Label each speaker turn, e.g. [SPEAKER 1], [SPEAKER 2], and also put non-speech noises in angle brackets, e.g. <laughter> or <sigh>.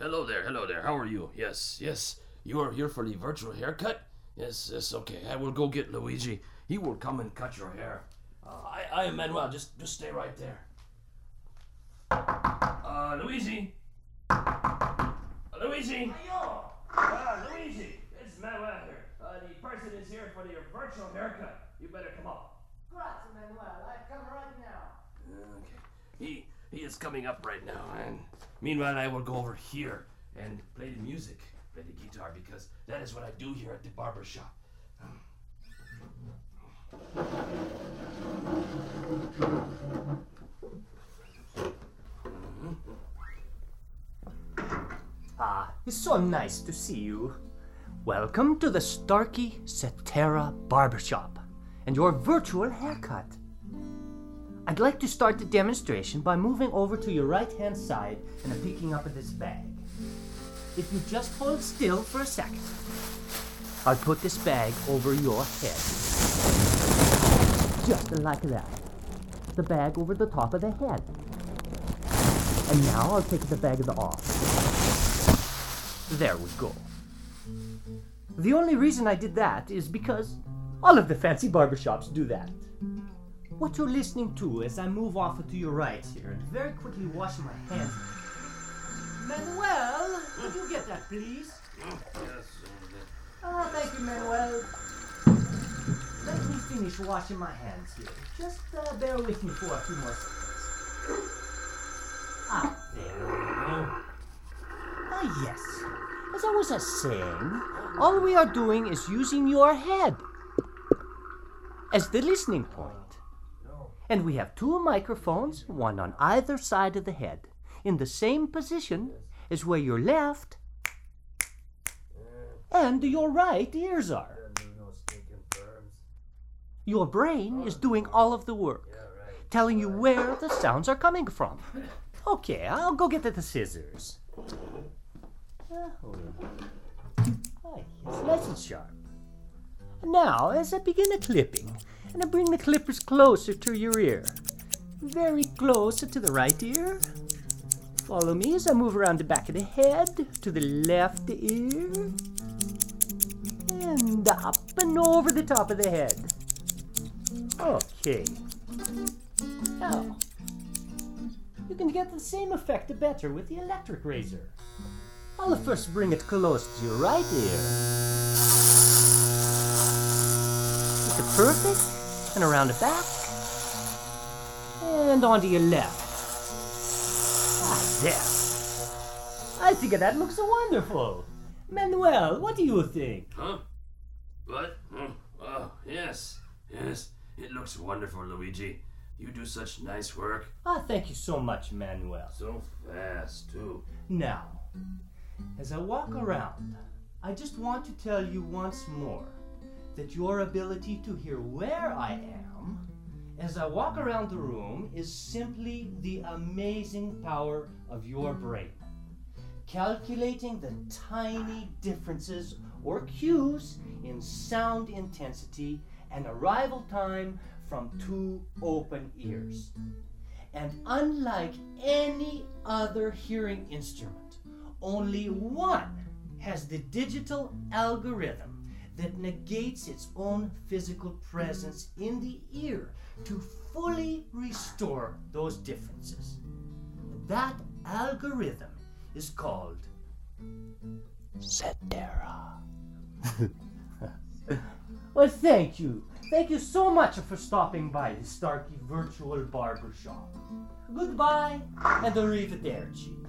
[SPEAKER 1] there, hello there. How are you? Yes, yes. You are here for the virtual haircut? Yes, yes, okay. I will go get Luigi. He will come and cut your hair. Uh, I, I am Manuel. Just, just stay right there. Uh, Luigi. Uh, Luigi. Uh, Luigi. It's Manuel here. Uh, the person is here for the virtual haircut. You better come up.
[SPEAKER 2] Grazie, Manuel. I come right now.
[SPEAKER 1] Okay. He he is coming up right now, and meanwhile I will go over here and play the music, play the guitar, because that is what I do here at the barber shop.
[SPEAKER 2] Ah, it's so nice to see you. Welcome to the Starkey Cetera Barbershop and your virtual haircut. I'd like to start the demonstration by moving over to your right hand side and picking up this bag. If you just hold still for a second, I'll put this bag over your head. Just like that. The bag over the top of the head. And now I'll take the bag off. There we go. The only reason I did that is because all of the fancy barbershops do that. What you're listening to as I move off to your right here and very quickly wash my hands. Manuel, could you get that, please?
[SPEAKER 1] Yes.
[SPEAKER 2] Ah, thank you, Manuel. Let me finish washing my hands here. Just uh, bear with me for a few more seconds. Ah, there we go. Ah, yes. As I was saying, all we are doing is using your head as the listening point. And we have two microphones, one on either side of the head, in the same position as where your left and your right ears are. Your brain is doing all of the work, telling you where the sounds are coming from. Okay, I'll go get the scissors. Ah, oh, nice and sharp. Now, as I begin the clipping, and I bring the clippers closer to your ear, very close to the right ear. Follow me as I move around the back of the head to the left ear, and up and over the top of the head. Okay. Now, you can get the same effect better with the electric razor. I'll first bring it close to your right ear. Is it perfect? And around the back. And onto your left. Ah, there. I think that looks wonderful. Manuel, what do you think?
[SPEAKER 1] Huh? What? Oh, oh, yes, yes. It looks wonderful, Luigi. You do such nice work.
[SPEAKER 2] Ah, thank you so much, Manuel.
[SPEAKER 1] So fast, too.
[SPEAKER 2] Now, as I walk around, I just want to tell you once more that your ability to hear where I am as I walk around the room is simply the amazing power of your brain. Calculating the tiny differences or cues in sound intensity and arrival time from two open ears. And unlike any other hearing instrument, only one has the digital algorithm that negates its own physical presence in the ear to fully restore those differences. That algorithm is called Cetera. <laughs> well, thank you. Thank you so much for stopping by the Starkey Virtual Barbershop. Goodbye and arrivederci.